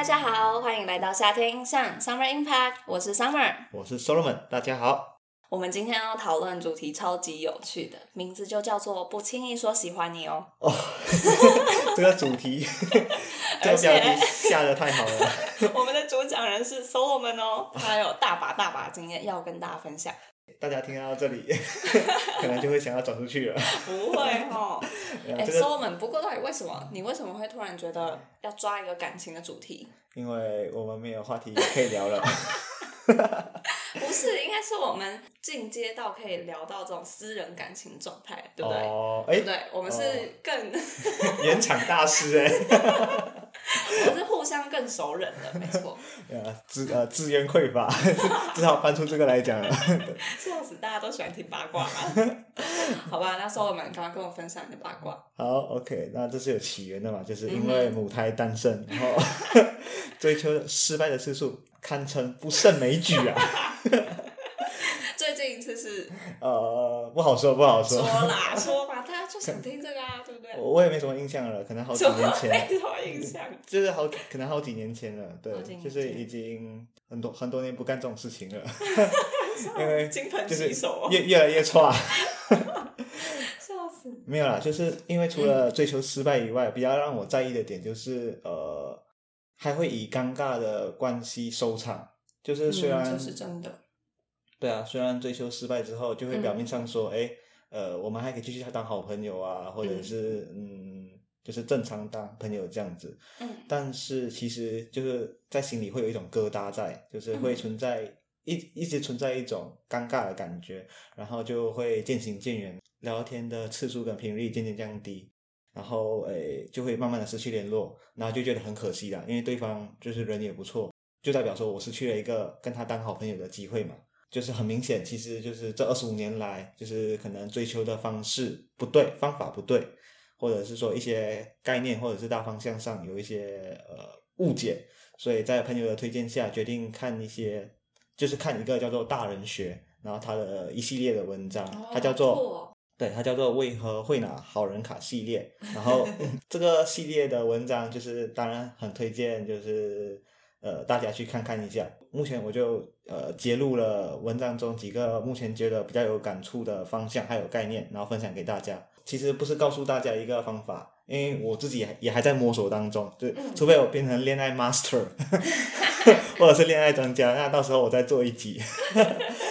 大家好，欢迎来到夏天印象 Summer Impact，我是 Summer。我是 Solomon，大家好。我们今天要讨论主题超级有趣的，名字就叫做“不轻易说喜欢你哦哦，这个主题，这个标题下的太好了。”。我们的主讲人是 Solomon 哦，他有大把大把经验要跟大家分享。大家听到这里，可能就会想要转出去了。不会哦，哎、Solomon，不过到底为什么你为什么会突然觉得要抓一个感情的主题？因为我们没有话题可以聊了。不是，应该是我们进阶到可以聊到这种私人感情状态，对不对？哦，哎，对？我们是哦更，原厂大师哎，我们是互相更熟人的，没错。呃，资呃资源匮乏，只好搬出这个来讲了。笑死，大家都喜欢听八卦嘛。好吧，那 Solomon 赶快跟我分享你的八卦。好，OK，那这是有起源的嘛，就是因嗯为母胎单身，然后追求失败的次数堪称不胜枚举啊。最近一次是呃，不好说，不好说说。啦，说吧，大家就想听这个啊，对不对？我我也没什么印象了，可能好几年前，没什么印象？就是好可能好几年前了，对就是已经很多很多年不干这种事情了，因为金盆就是洗手哦，越越来越差。笑死。没有啦，就是因为除了追求失败以外，比较让我在意的点就是呃，还会以尴尬的关系收场。就是虽然、嗯这是真的，对啊，虽然追求失败之后，就会嗯表面上说，哎、呃，我们还可以继续当好朋友啊，或者是嗯就是正常当朋友这样子。嗯但是其实就是在心里会有一种疙瘩在，就是会嗯存在、一一直存在一种尴尬的感觉，然后就会渐行渐远，聊天的次数跟频率渐渐降低，然后诶就会慢慢的失去联络，然后就觉得很可惜啦，因为对方就是人也不错，就代表说我失去了一个跟他当好朋友的机会嘛。就是很明显，其实就是这二十五年来，就是可能追求的方式不对，方法不对，或者是说一些概念或者是大方向上有一些呃误解，所以在朋友的推荐下，决定看一些，就是看一个叫做《大人学》，然后他的一系列的文章，哦它叫做、对，它叫做为何会拿好人卡系列。然后、嗯这个系列的文章，就是当然很推荐，就是呃大家去看看一下。目前我就呃揭露了文章中几个目前觉得比较有感触的方向还有概念，然后分享给大家。其实不是告诉大家一个方法，因为我自己也也还在摸索当中，就嗯除非我变成恋爱 master，或者是恋爱专家，那到时候我再做一集。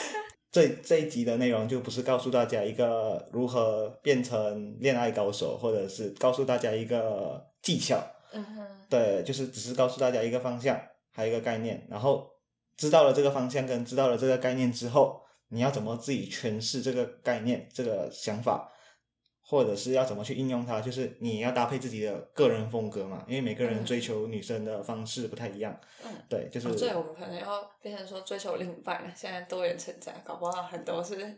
这这一集的内容就不是告诉大家一个如何变成恋爱高手，或者是告诉大家一个技巧，嗯哼，对，就是只是告诉大家一个方向，还有一个概念，然后知道了这个方向跟知道了这个概念之后，你要怎么自己诠释这个概念、这个想法，或者是要怎么去应用它，就是你要搭配自己的个人风格嘛，因为每个人嗯追求女生的方式不太一样，嗯。对，就是、哦，对，我们可能要变成说追求另一半了。现在多元成长，搞不好很多是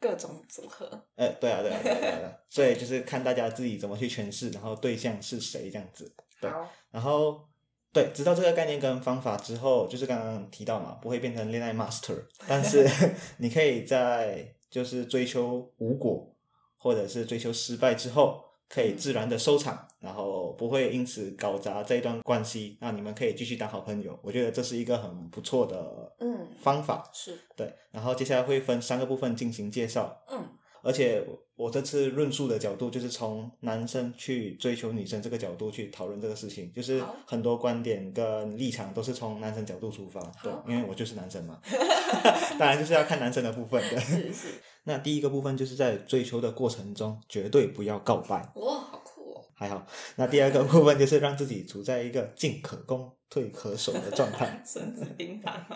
各种组合。哎，对啊，对啊，对啊，对啊，对啊 所以就是看大家自己怎么去诠释，然后对象是谁这样子。对好，然后对，知道这个概念跟方法之后，就是刚刚提到嘛，不会变成恋爱 master，但是 你可以在就是追求无果或者是追求失败之后，可以自然的收场，然后不会因此搞砸这一段关系，那你们可以继续当好朋友。我觉得这是一个很不错的嗯，方法。是，对，然后接下来会分三个部分进行介绍。嗯。而且我这次论述的角度就是从男生去追求女生这个角度去讨论这个事情，就是很多观点跟立场都是从男生角度出发，对，因为我就是男生嘛，当然就是要看男生的部分的。是是，那第一个部分就是在追求的过程中绝对不要告白，哇，好酷哦！还好。那第二个部分就是让自己处在一个进可攻退可守的状态。孙子兵法，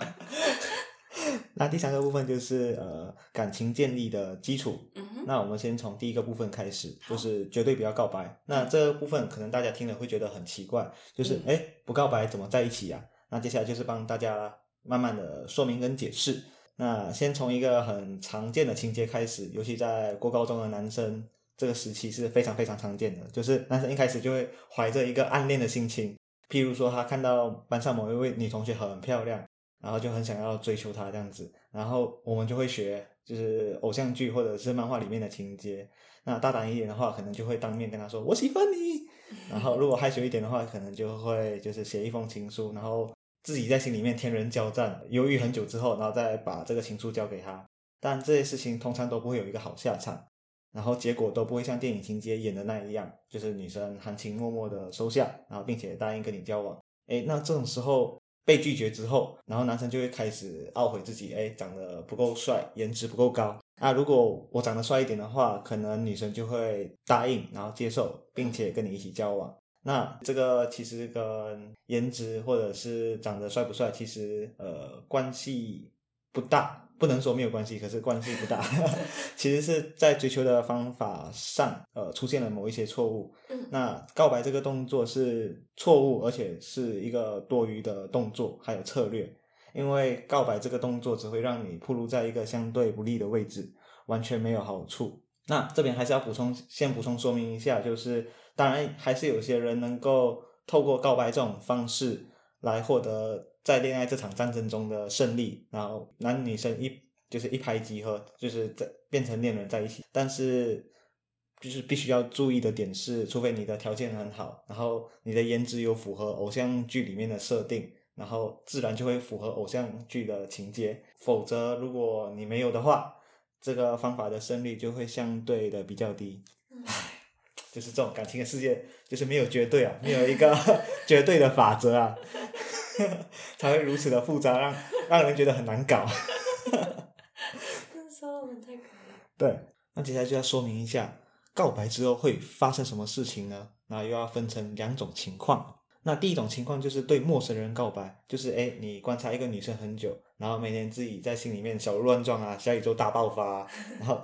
那第三个部分就是呃感情建立的基础，嗯，那我们先从第一个部分开始，就是绝对不要告白。那这个部分可能大家听了会觉得很奇怪，就是嗯哎、诶不告白怎么在一起呀、那接下来就是帮大家慢慢的说明跟解释。那先从一个很常见的情节开始，尤其在过高中的男生这个时期是非常非常常见的，就是男生一开始就会怀着一个暗恋的心情，譬如说他看到班上某一位女同学很漂亮，然后就很想要追求她这样子，然后我们就会学就是偶像剧或者是漫画里面的情节。那大胆一点的话，可能就会当面跟他说我喜欢你。然后如果害羞一点的话，可能就会就是写一封情书，然后自己在心里面天人交战，犹豫很久之后，然后再把这个情书交给他。但这些事情通常都不会有一个好下场，然后结果都不会像电影情节演的那一样，就是女生含情脉脉的收下，然后并且答应跟你交往。哎，那这种时候被拒绝之后，然后男生就会开始懊悔自己，哎，长得不够帅，颜值不够高。啊，如果我长得帅一点的话，可能女生就会答应，然后接受，并且跟你一起交往。那这个其实跟颜值或者是长得帅不帅，其实呃关系不大，不能说没有关系，可是关系不大。其实是在追求的方法上，呃，出现了某一些错误。那告白这个动作是错误，而且是一个多余的动作，还有策略。因为告白这个动作只会让你暴露在一个相对不利的位置，完全没有好处。那这边还是要补充，先补充说明一下，就是当然还是有些人能够透过告白这种方式来获得在恋爱这场战争中的胜利，然后男女生一就是一拍即合，就是在变成恋人在一起。但是就是必须要注意的点是，除非你的条件很好，然后你的颜值有符合偶像剧里面的设定。然后自然就会符合偶像剧的情节，否则如果你没有的话，这个方法的胜率就会相对的比较低。唉，就是这种感情的世界，就是没有绝对啊，没有一个 绝对的法则啊，才会如此的复杂，让让人觉得很难搞。那时候我们太可爱。对，那接下来就要说明一下，告白之后会发生什么事情呢？那又要分成两种情况。那第一种情况就是对陌生人告白，就是哎，你观察一个女生很久，然后每天自己在心里面小鹿乱撞啊，小宇宙大爆发，然后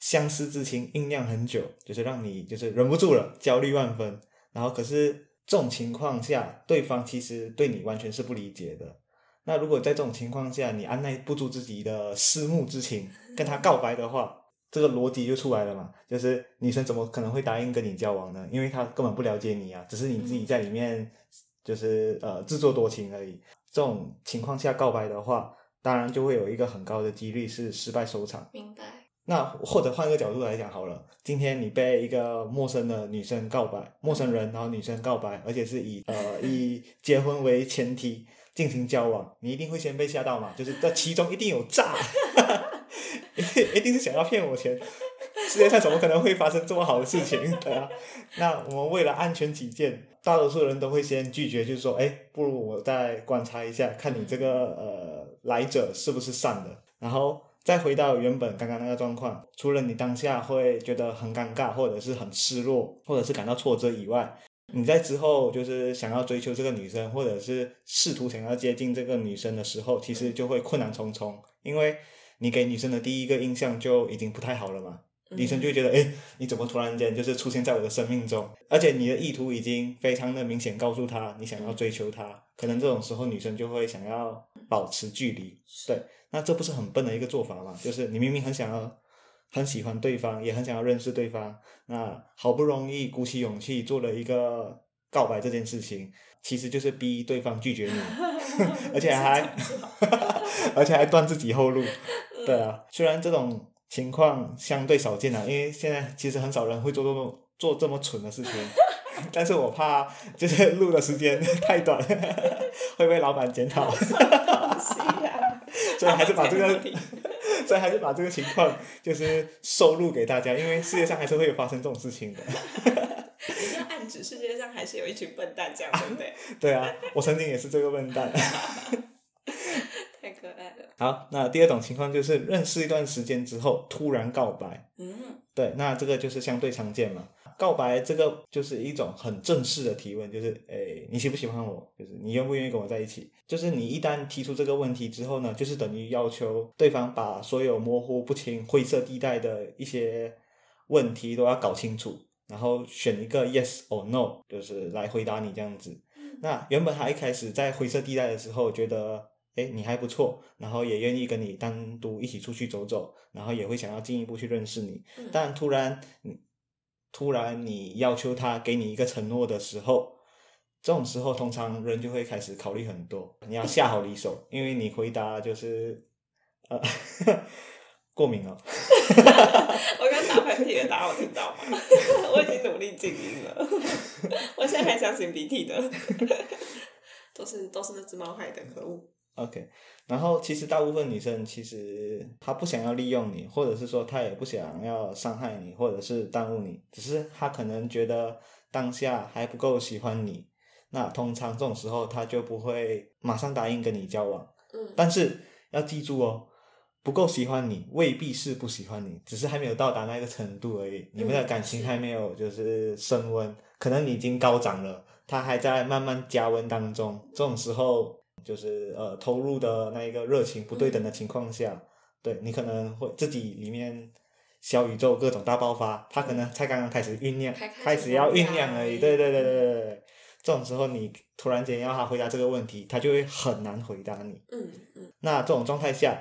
相思之情酝酿很久，就是让你就是忍不住了，焦虑万分。然后可是这种情况下，对方其实对你完全是不理解的。那如果在这种情况下，你按耐不住自己的思慕之情，跟他告白的话。这个逻辑就出来了嘛，就是女生怎么可能会答应跟你交往呢？因为她根本不了解你啊，只是你自己在里面就是呃自作多情而已。这种情况下告白的话，当然就会有一个很高的几率是失败收场。明白。那或者换个角度来讲好了，今天你被一个陌生的女生告白，陌生人然后女生告白，而且是以呃以结婚为前提进行交往，你一定会先被吓到嘛？就是这其中一定有诈。一一定是想要骗我钱，世界上怎么可能会发生这么好的事情？对啊，那我们为了安全起见，大多数人都会先拒绝，就是说，哎，不如我再观察一下，看你这个呃来者是不是善的，然后再回到原本刚刚那个状况。除了你当下会觉得很尴尬，或者是很失落，或者是感到挫折以外，你在之后就是想要追求这个女生，或者是试图想要接近这个女生的时候，其实就会困难重重，因为。你给女生的第一个印象就已经不太好了嘛？女生就会觉得，哎，你怎么突然间就是出现在我的生命中？而且你的意图已经非常的明显，告诉她你想要追求她。可能这种时候女生就会想要保持距离。对，那这不是很笨的一个做法吗？就是你明明很想要、很喜欢对方，也很想要认识对方，那好不容易鼓起勇气做了一个告白这件事情，其实就是逼对方拒绝你，而且还，而且还断自己后路。对啊，虽然这种情况相对少见啊，因为现在其实很少人会做这么做这么蠢的事情，但是我怕就是录的时间太短，会被老板检讨。所以还是把这个 所以还是把这个情况就是收录给大家，因为世界上还是会有发生这种事情的。你要暗指世界上还是有一群笨蛋这样，对不对？对啊，我曾经也是这个笨蛋。太可爱了。好，那第二种情况就是认识一段时间之后突然告白。嗯，对，那这个就是相对常见嘛。告白这个就是一种很正式的提问，就是诶，你喜不喜欢我？就是你愿不愿意跟我在一起？就是你一旦提出这个问题之后呢，就是等于要求对方把所有模糊不清、灰色地带的一些问题都要搞清楚，然后选一个 yes or no，就是来回答你这样子。那原本他一开始在灰色地带的时候觉得。哎，你还不错，然后也愿意跟你单独一起出去走走，然后也会想要进一步去认识你。但突然，突然你要求他给你一个承诺的时候，这种时候，通常人就会开始考虑很多，你要下好离手，因为你回答就是呃 过敏了。我刚打喷嚏了，大家有听到吗？我已经努力静音了，我现在还想擤鼻涕的，都是都是那只猫害的，可恶。OK，然后其实大部分女生其实她不想要利用你，或者是说她也不想要伤害你，或者是耽误你，只是她可能觉得当下还不够喜欢你。那通常这种时候，她就不会马上答应跟你交往。嗯，但是要记住哦，不够喜欢你未必是不喜欢你，只是还没有到达那个程度而已。你们的感情还没有就是升温，可能你已经高涨了，他还在慢慢加温当中。这种时候，就是呃投入的那一个热情不对等的情况下，对你可能会自己里面。小宇宙各种大爆发，他可能才刚刚开始酝酿，才开始开始要酝酿而已。对对对对对对，这种时候你突然间要他回答这个问题，他就会很难回答你。嗯嗯那这种状态下，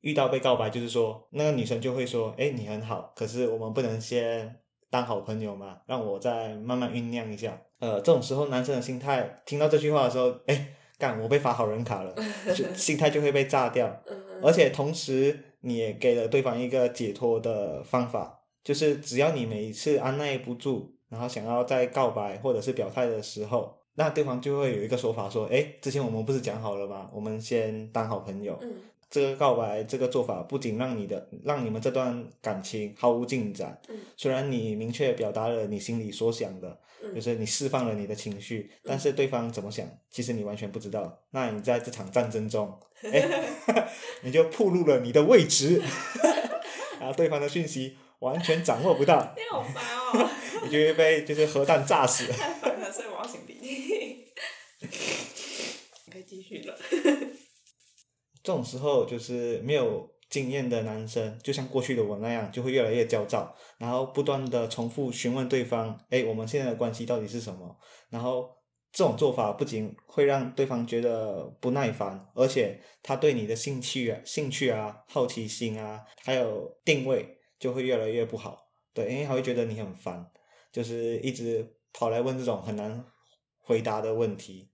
遇到被告白，就是说那个女生就会说：“哎，你很好，可是我们不能先当好朋友嘛？让我再慢慢酝酿一下。”呃，这种时候男生的心态，听到这句话的时候，哎，干，我被发好人卡了，就心态就会被炸掉。而且同时，你也给了对方一个解脱的方法，就是只要你每一次按耐不住，然后想要再告白或者是表态的时候，那对方就会有一个说法说：“哎，之前我们不是讲好了吗？我们先当好朋友。”嗯这个告白这个做法不仅让你的让你们这段感情毫无进展，嗯。虽然你明确表达了你心里所想的，嗯，就是你释放了你的情绪，但是对方怎么想，其实你完全不知道。那你在这场战争中，哎，你就暴露了你的位置，然后对方的讯息完全掌握不到，你好烦哦，你就会被就是核弹炸死。太烦了，所以我要擤鼻涕。可以继续了。这种时候就是没有经验的男生，就像过去的我那样，就会越来越焦躁，然后不断的重复询问对方：“哎，我们现在的关系到底是什么？”然后这种做法不仅会让对方觉得不耐烦，而且他对你的兴趣啊、兴趣啊、好奇心啊，还有定位就会越来越不好。对，因为他会觉得你很烦，就是一直跑来问这种很难回答的问题。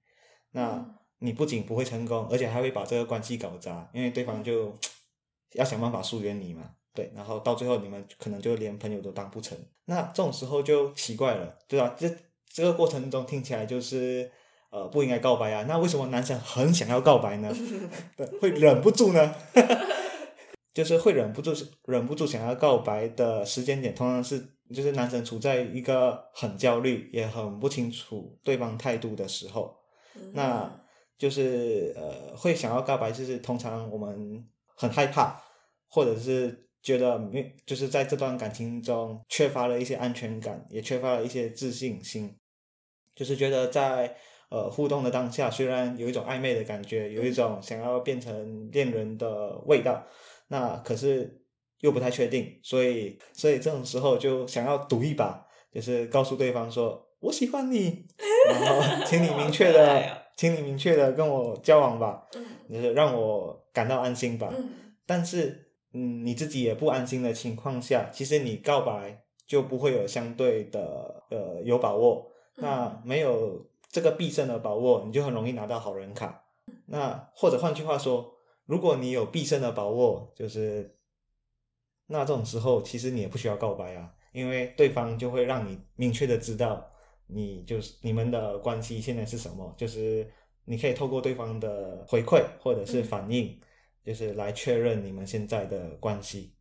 那你不仅不会成功，而且还会把这个关系搞砸，因为对方就要想办法疏远你嘛。对，然后到最后你们可能就连朋友都当不成。那这种时候就奇怪了，对吧？这这个过程中听起来就是呃不应该告白啊，那为什么男生很想要告白呢？对，会忍不住呢？就是会忍不住忍不住想要告白的时间点，通常是就是男生处在一个很焦虑，也很不清楚对方态度的时候。嗯那就是呃，会想要告白，就是通常我们很害怕，或者是觉得没，就是在这段感情中缺乏了一些安全感，也缺乏了一些自信心，就是觉得在呃互动的当下，虽然有一种暧昧的感觉，有一种想要变成恋人的味道，那可是又不太确定，所以所以这种时候就想要赌一把，就是告诉对方说我喜欢你，然后请你明确的哦，请你明确的跟我交往吧，嗯就是让我感到安心吧。嗯但是，嗯，你自己也不安心的情况下，其实你告白就不会有相对的呃有把握。嗯那没有这个必胜的把握，你就很容易拿到好人卡。那或者换句话说，如果你有必胜的把握，就是那这种时候，其实你也不需要告白啊，因为对方就会让你明确的知道你就是你们的关系现在是什么，就是你可以透过对方的回馈或者是反应，就是来确认你们现在的关系。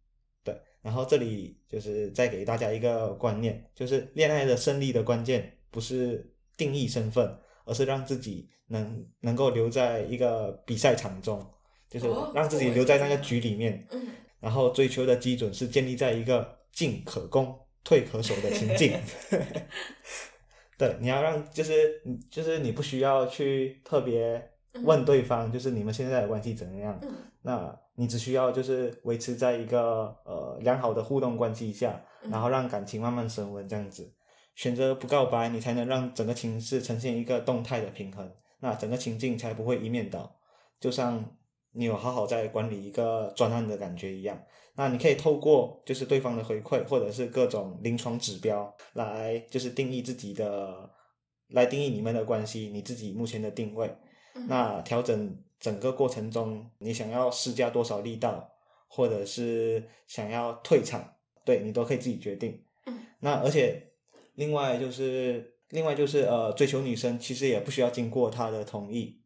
对，然后这里就是再给大家一个观念，就是恋爱的胜利的关键不是定义身份，而是让自己能能够留在一个比赛场中，就是哦让自己留在那个局里面。嗯然后追求的基准是建立在一个进可攻、退可守的情境。对，你要让就是你就是你不需要去特别问对方，就是你们现在的关系怎么样？嗯那你只需要就是维持在一个呃良好的互动关系下，嗯然后让感情慢慢升温，这样子。选择不告白，你才能让整个情势呈现一个动态的平衡，那整个情境才不会一面倒。就像你有好好在管理一个专案的感觉一样。那你可以透过就是对方的回馈，或者是各种临床指标来就是定义自己的来定义你们的关系，你自己目前的定位。那调整整个过程中，你想要施加多少力道，或者是想要退场，对你都可以自己决定。嗯，那而且另外就是另外就是呃，追求女生其实也不需要经过她的同意。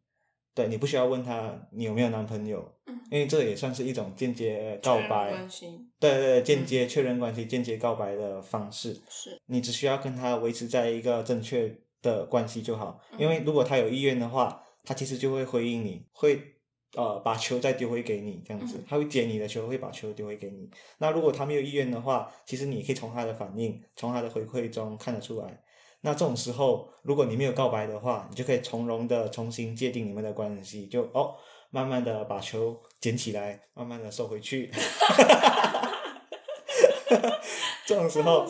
对你不需要问他你有没有男朋友，嗯，因为这也算是一种间接告白，关系，对对，间接确认关系、间接告白的方式。是你只需要跟他维持在一个正确的关系就好，因为如果他有意愿的话，他其实就会回应你，会呃把球再丢回给你，这样子，他会接你的球，会把球丢回给你。那如果他没有意愿的话，其实你可以从他的反应、从他的回馈中看得出来。那这种时候，如果你没有告白的话，你就可以从容的重新界定你们的关系，就哦，慢慢的把球捡起来，慢慢的收回去。这种时候，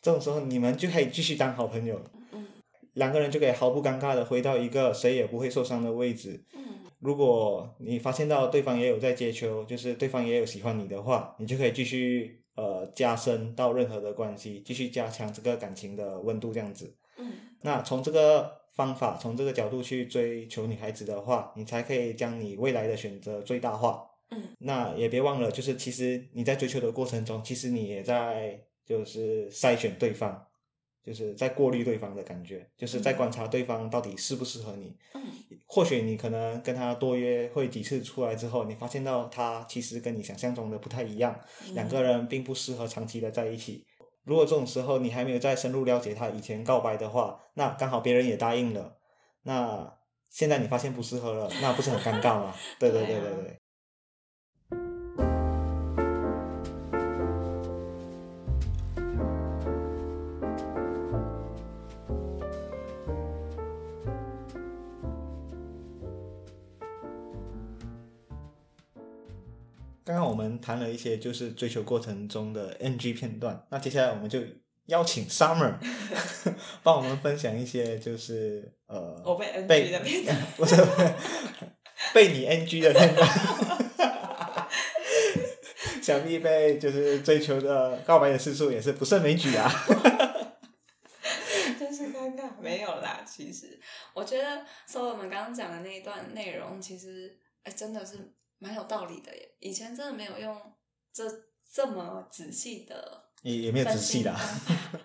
这种时候你们就可以继续当好朋友，嗯，两个人就可以毫不尴尬的回到一个谁也不会受伤的位置。嗯，如果你发现到对方也有在接球，就是对方也有喜欢你的话，你就可以继续。呃，加深到任何的关系，继续加强这个感情的温度，这样子。嗯，那从这个方法，从这个角度去追求女孩子的话，你才可以将你未来的选择最大化。嗯，那也别忘了，就是其实你在追求的过程中，其实你也在就是筛选对方。就是在过滤对方的感觉，就是在观察对方到底适不适合你。嗯，或许你可能跟他多约会几次出来之后，你发现到他其实跟你想象中的不太一样，两个人并不适合长期的在一起。如果这种时候你还没有再深入了解他以前告白的话，那刚好别人也答应了，那现在你发现不适合了，那不是很尴尬吗？对对对对对。谈了一些就是追求过程中的 NG 片段，那接下来我们就邀请 Summer 帮我们分享一些就是呃，我被 NG 的片段，不是被你 NG 的片段，想必被就是追求的告白的次数也是不胜枚举啊，真是尴尬。没有啦，其实我觉得说我们刚刚讲的那一段内容，其实哎真的是。蛮有道理的耶，以前真的没有用这这么仔细的，也也没有仔细的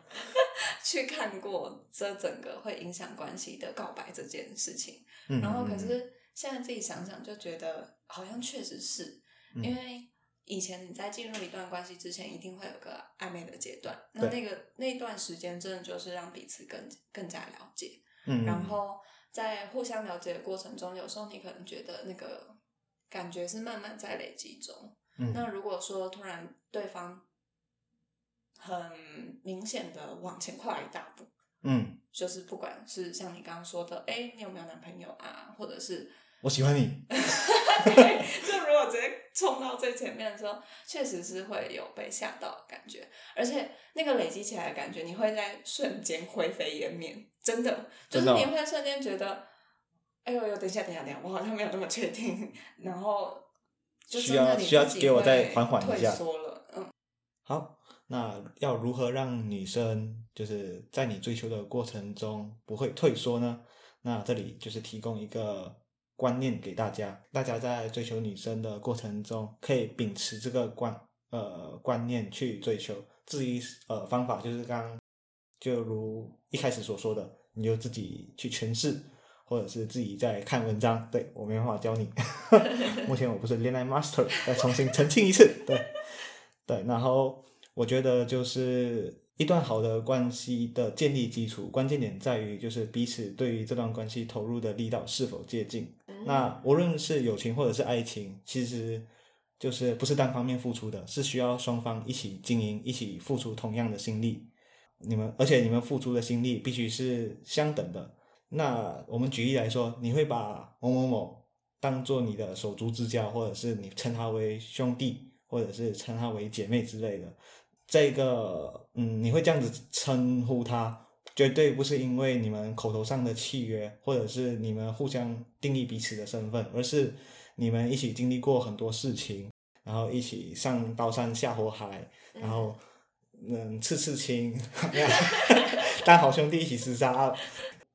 去看过这整个会影响关系的告白这件事情。嗯，然后可是现在自己想想，就觉得好像确实是因为以前你在进入一段关系之前，一定会有个暧昧的阶段，那那个那段时间真的就是让彼此更更加了解。嗯，然后在互相了解的过程中，有时候你可能觉得那个。感觉是慢慢在累积中。那如果说突然对方很明显的往前跨一大步，嗯，就是不管是像你刚刚说的，哎，你有没有男朋友啊，或者是我喜欢你，对，就如果直接冲到最前面的时候，确实是会有被吓到的感觉，而且那个累积起来的感觉，你会在瞬间灰飞烟灭，真的，就是你会瞬间觉得。哎呦呦！等一下，等一下，等一下，我好像没有那么确定。然后需要需要给我再缓缓一下。说了，嗯。好，那要如何让女生就是在你追求的过程中不会退缩呢？那这里就是提供一个观念给大家，大家在追求女生的过程中可以秉持这个观呃观念去追求。至于呃方法，就是刚就如一开始所说的，你就自己去诠释。或者是自己在看文章，对我没办法教你。目前我不是恋爱 master，再重新澄清一次。对，对，然后我觉得就是一段好的关系的建立基础，关键点在于就是彼此对于这段关系投入的力道是否接近。那无论是友情或者是爱情，其实就是不是单方面付出的，是需要双方一起经营，一起付出同样的心力。你们而且你们付出的心力必须是相等的。那我们举例来说，你会把某某某当做你的手足之交，或者是你称他为兄弟，或者是称他为姐妹之类的。这个，嗯，你会这样子称呼他，绝对不是因为你们口头上的契约，或者是你们互相定义彼此的身份，而是你们一起经历过很多事情，然后一起上刀山下火海，然后嗯，刺刺青 当好兄弟一起厮杀。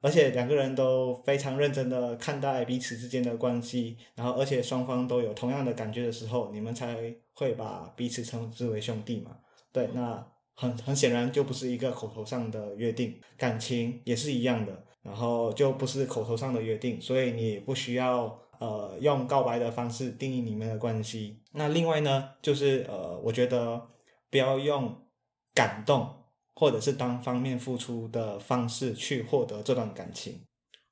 而且两个人都非常认真的看待彼此之间的关系，然后而且双方都有同样的感觉的时候，你们才会把彼此称之为兄弟嘛。对，那很很显然就不是一个口头上的约定，感情也是一样的，然后就不是口头上的约定，所以你也不需要呃用告白的方式定义你们的关系。那另外呢，就是呃，我觉得不要用感动。或者是单方面付出的方式去获得这段感情，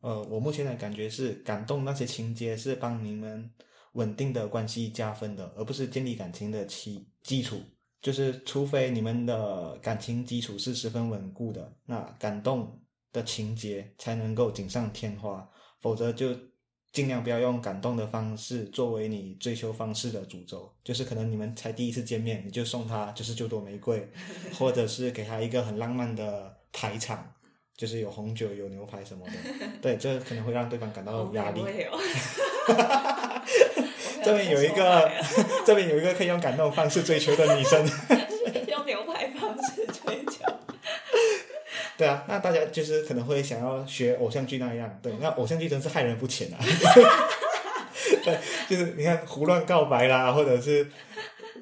呃，我目前的感觉是，感动那些情节是帮你们稳定的关系加分的，而不是建立感情的基基础。就是除非你们的感情基础是十分稳固的，那感动的情节才能够锦上添花，否则就。尽量不要用感动的方式作为你追求方式的主轴，就是可能你们才第一次见面，你就送他就是九朵玫瑰，或者是给他一个很浪漫的排场，就是有红酒有牛排什么的，对，这可能会让对方感到压力。这边有一个，这边有一个可以用感动方式追求的女生，用牛排方式追求。对啊，那大家就是可能会想要学偶像剧那样，对，那偶像剧真是害人不浅啊。对，就是你看胡乱告白啦，或者是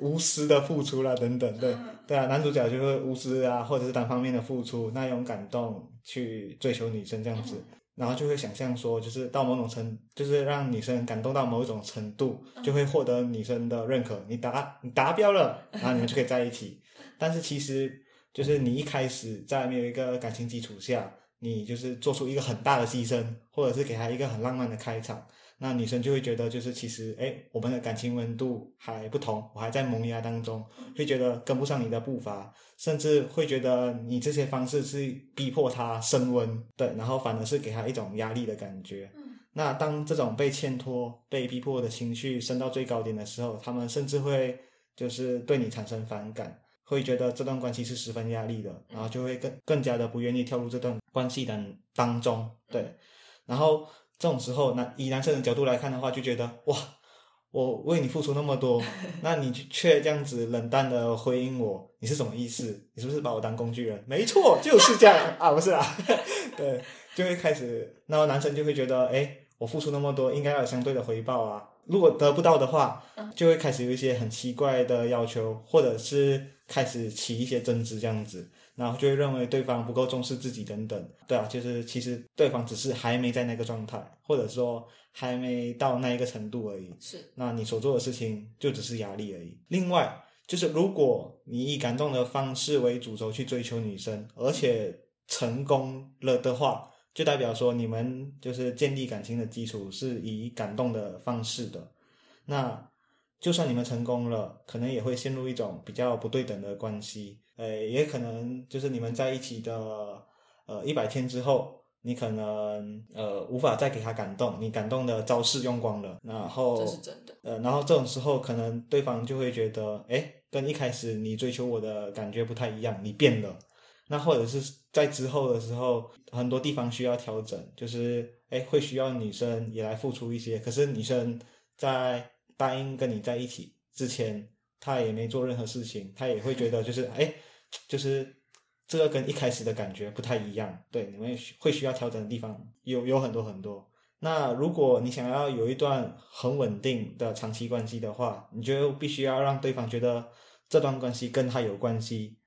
无私的付出啦，等等，对，对啊，男主角就会无私啊，或者是单方面的付出，那种感动去追求女生这样子，然后就会想象说，就是到某种程，就是让女生感动到某一种程度，就会获得女生的认可，你达你达标了，然后你们就可以在一起。但是其实。就是你一开始在没有一个感情基础下，你就是做出一个很大的牺牲，或者是给他一个很浪漫的开场，那女生就会觉得就是其实哎，我们的感情温度还不同，我还在萌芽当中，会觉得跟不上你的步伐，甚至会觉得你这些方式是逼迫他升温，对，然后反而是给他一种压力的感觉。那当这种被欠托、被逼迫的情绪升到最高点的时候，他们甚至会就是对你产生反感。会觉得这段关系是十分压力的，然后就会更更加的不愿意跳入这段关系当当中。对，然后这种时候，男以男生的角度来看的话，就觉得哇，我为你付出那么多，那你却这样子冷淡的回应我，你是什么意思？你是不是把我当工具人？没错，就是这样啊，不是啊，对，就会开始，然后男生就会觉得，哎，我付出那么多，应该要有相对的回报啊。如果得不到的话，就会开始有一些很奇怪的要求，或者是。开始起一些争执，这样子，然后就会认为对方不够重视自己等等，对啊，就是其实对方只是还没在那个状态，或者说还没到那一个程度而已。是，那你所做的事情就只是压力而已。另外，就是如果你以感动的方式为主轴去追求女生，而且成功了的话，就代表说你们就是建立感情的基础是以感动的方式的，那。就算你们成功了，可能也会陷入一种比较不对等的关系。呃，也可能就是你们在一起的呃一百天之后，你可能呃无法再给他感动，你感动的招式用光了。然后这是真的。呃，然后这种时候，可能对方就会觉得，哎，跟一开始你追求我的感觉不太一样，你变了。那或者是在之后的时候，很多地方需要调整，就是哎会需要女生也来付出一些。可是女生在答应跟你在一起之前，他也没做任何事情，他也会觉得就是哎，就是这个跟一开始的感觉不太一样。对，你们会需要调整的地方有有很多很多。那如果你想要有一段很稳定的长期关系的话，你就必须要让对方觉得这段关系跟他有关系，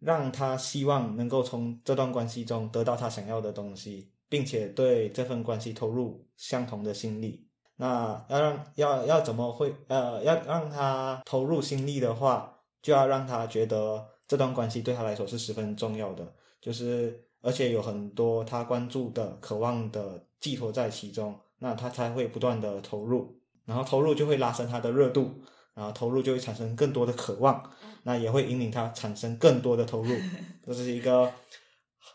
让他希望能够从这段关系中得到他想要的东西，并且对这份关系投入相同的心力。那要让要要怎么会呃要让他投入心力的话，就要让他觉得这段关系对他来说是十分重要的，就是而且有很多他关注的、渴望的寄托在其中，那他才会不断的投入，然后投入就会拉升他的热度，然后投入就会产生更多的渴望，那也会引领他产生更多的投入，这是一个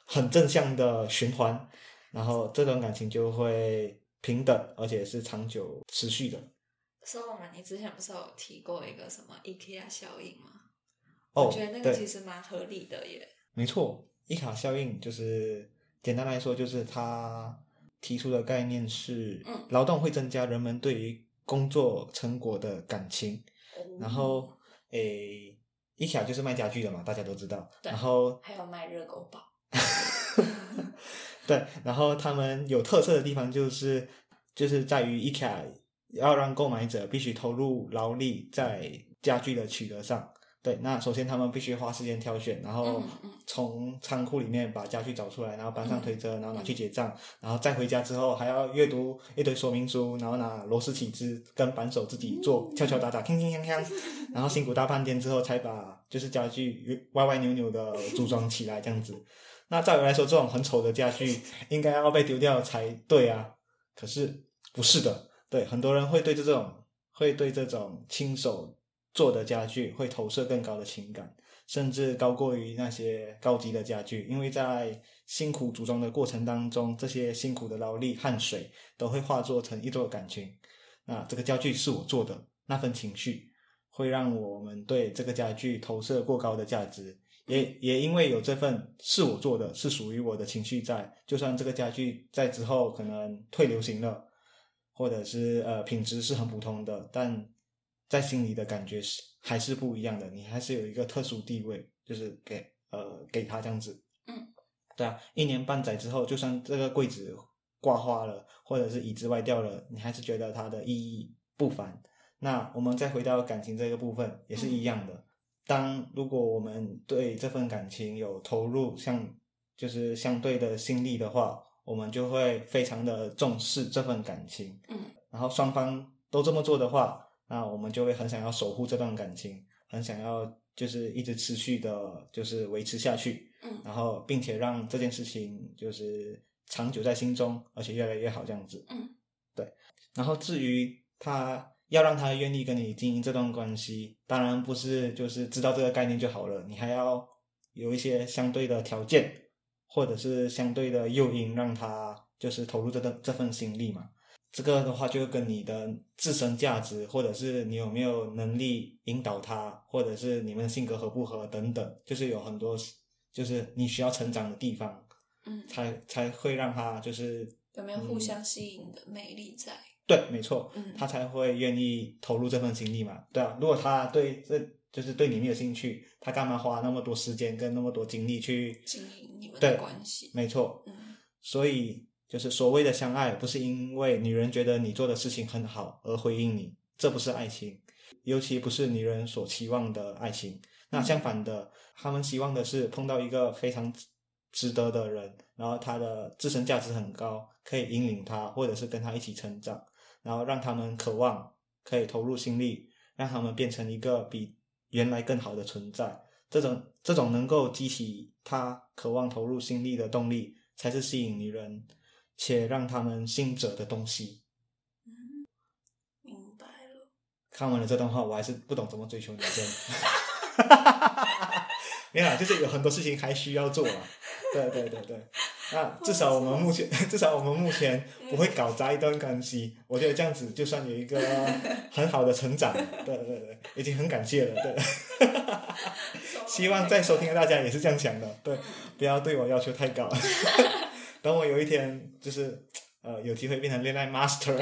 很正向的循环，然后这段感情就会。平等，而且是长久持续的。说我们，你之前不是有提过一个什么 IKEA 效应吗？哦，我觉得那个其实蛮合理的耶。没错，IKEA 效应就是简单来说，就是它提出的概念是，劳动会增加人们对于工作成果的感情。然后，诶，IKEA 就是卖家具的嘛，大家都知道。然后还有卖热狗堡。对，然后他们有特色的地方就是就是在于 IKEA 要让购买者必须投入劳力在家具的取得上。对，那首先他们必须花时间挑选，然后从仓库里面把家具找出来，然后搬上嗯推车，然后拿去结账，然后再回家之后还要阅读一堆说明书，然后拿螺丝起子跟扳手自己做，敲敲打打，锵锵锵锵，然后辛苦大半天之后才把就是家具歪歪扭扭的组装起来这样子。那照理来说，这种很丑的家具应该要被丢掉才对啊，可是不是的，对，很多人会对这种会对这种亲手做的家具会投射更高的情感，甚至高过于那些高级的家具，因为在辛苦组装的过程当中，这些辛苦的劳力、汗水都会化作成一座感情。那这个家具是我做的，那份情绪会让我们对这个家具投射过高的价值。也也因为有这份是我做的，是属于我的情绪在，就算这个家具在之后可能退流行了，或者是呃品质是很普通的，但在心里的感觉是还是不一样的，你还是有一个特殊地位，就是给呃给他这样子。嗯，对啊，一年半载之后，就算这个柜子挂花了，或者是椅子歪掉了，你还是觉得它的意义不凡。那我们再回到感情这个部分，也是一样的。当如果我们对这份感情有投入像就是相对的心力的话，我们就会非常的重视这份感情。嗯，然后双方都这么做的话，那我们就会很想要守护这段感情，很想要就是一直持续的，就是维持下去。嗯然后并且让这件事情就是长久在心中，而且越来越好这样子。嗯，对。然后至于他要让他愿意跟你经营这段关系，当然不是就是知道这个概念就好了，你还要有一些相对的条件，或者是相对的诱因，让他就是投入这段这份心力嘛。这个的话，就跟你的自身价值，或者是你有没有能力引导他，或者是你们性格合不合等等，就是有很多就是你需要成长的地方，嗯，才才会让他就是有没有互相吸引的魅力在？对，没错，嗯他才会愿意投入这份精力嘛。对啊，如果他对这就是对你没有兴趣，他干嘛花那么多时间跟那么多精力去？经营你们对的关系。没错，嗯所以就是所谓的相爱，不是因为女人觉得你做的事情很好而回应你，这不是爱情，尤其不是女人所期望的爱情。那相反的，他们希望的是碰到一个非常值得的人，然后他的自身价值很高，可以引领他，或者是跟他一起成长，然后让他们渴望可以投入心力，让他们变成一个比原来更好的存在。这种这种能够激起他渴望投入心力的动力，才是吸引女人且让他们心者的东西。嗯，明白了。看完了这段话，我还是不懂怎么追求女生。没有啦，就是有很多事情还需要做啊。对对对对，那至少我们目前，至少我们目前不会搞砸一段关系。我觉得这样子就算有一个很好的成长。对对对，已经很感谢了。对，希望在收听的大家也是这样想的。对，不要对我要求太高。等我有一天就是呃有机会变成恋爱 master，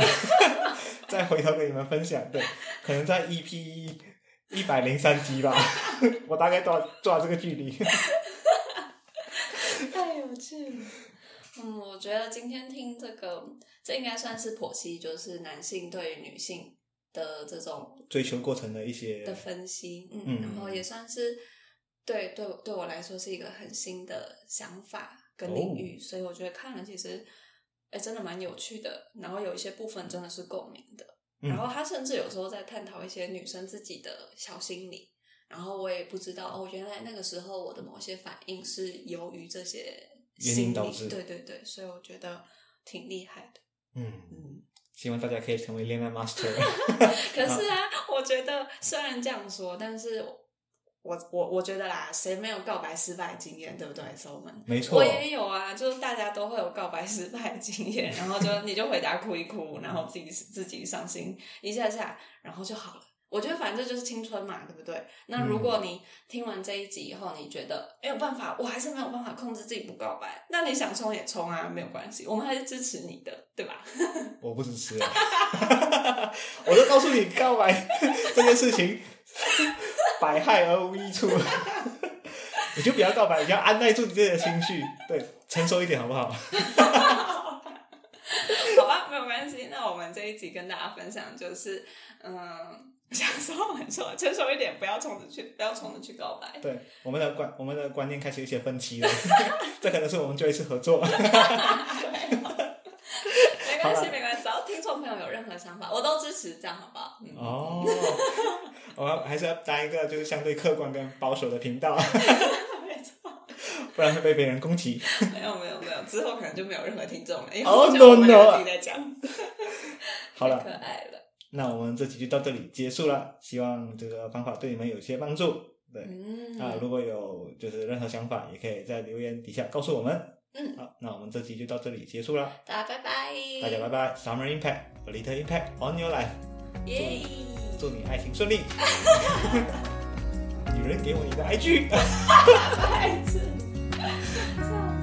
再回头跟你们分享。对，可能在 EP 一百零三集吧，我大概多少多少这个距离。嗯，我觉得今天听这个，这应该算是剖析，就是男性对于女性的这种追求过程的一些的分析，嗯，嗯然后也算是对对对我来说是一个很新的想法跟领哦域，所以我觉得看了其实，哎，真的蛮有趣的，然后有一些部分真的是共鸣的，嗯然后他甚至有时候在探讨一些女生自己的小心理，然后我也不知道哦，原来那个时候我的某些反应是由于这些原因导致对对对，所以我觉得挺厉害的，嗯，嗯。希望大家可以成为恋爱 master。可是啊，我觉得虽然这样说，但是我我我觉得啦，谁没有告白失败经验，对不对，手们？没错我，也有啊，就是大家都会有告白失败经验，然后就你就回家哭一哭，然后自己自己伤心一下下，然后就好了。我觉得反正就是青春嘛，对不对？那如果你听完这一集以后，你觉得没有办法，我还是没有办法控制自己不告白，那你想冲也冲啊，没有关系，我们还是支持你的，对吧？我不支持啊。我就告诉你，告白这件事情百害而无一处。你就不要告白，你要按耐住你自己的情绪，对，成熟一点好不好？好吧，没有关系。那我们这一集跟大家分享就是，嗯，想说很说成熟一点，不要冲着去，不要冲着去告白。对，我们的观我们的观念开始有一些分歧了，这可能是我们最后一次合作。没关系，没关系，只要听众朋友有任何想法，我都支持，这样好不好？嗯，哦，我要还是要当一个就是相对客观跟保守的频道，没错，不然会被别人攻击。没有没有没有，之后可能就没有任何听众了，因为 Oh, 我觉得我们 no, no. 自己在讲，好了可，爱了。那我们这期就到这里结束了，希望这个方法对你们有些帮助。对，嗯，啊，如果有就是任何想法，也可以在留言底下告诉我们。嗯，好，那我们这期就到这里结束了，大家拜拜，大家拜拜。Summer Impact, a little impact on your life。耶！祝你爱情顺利。女人给我你的笑死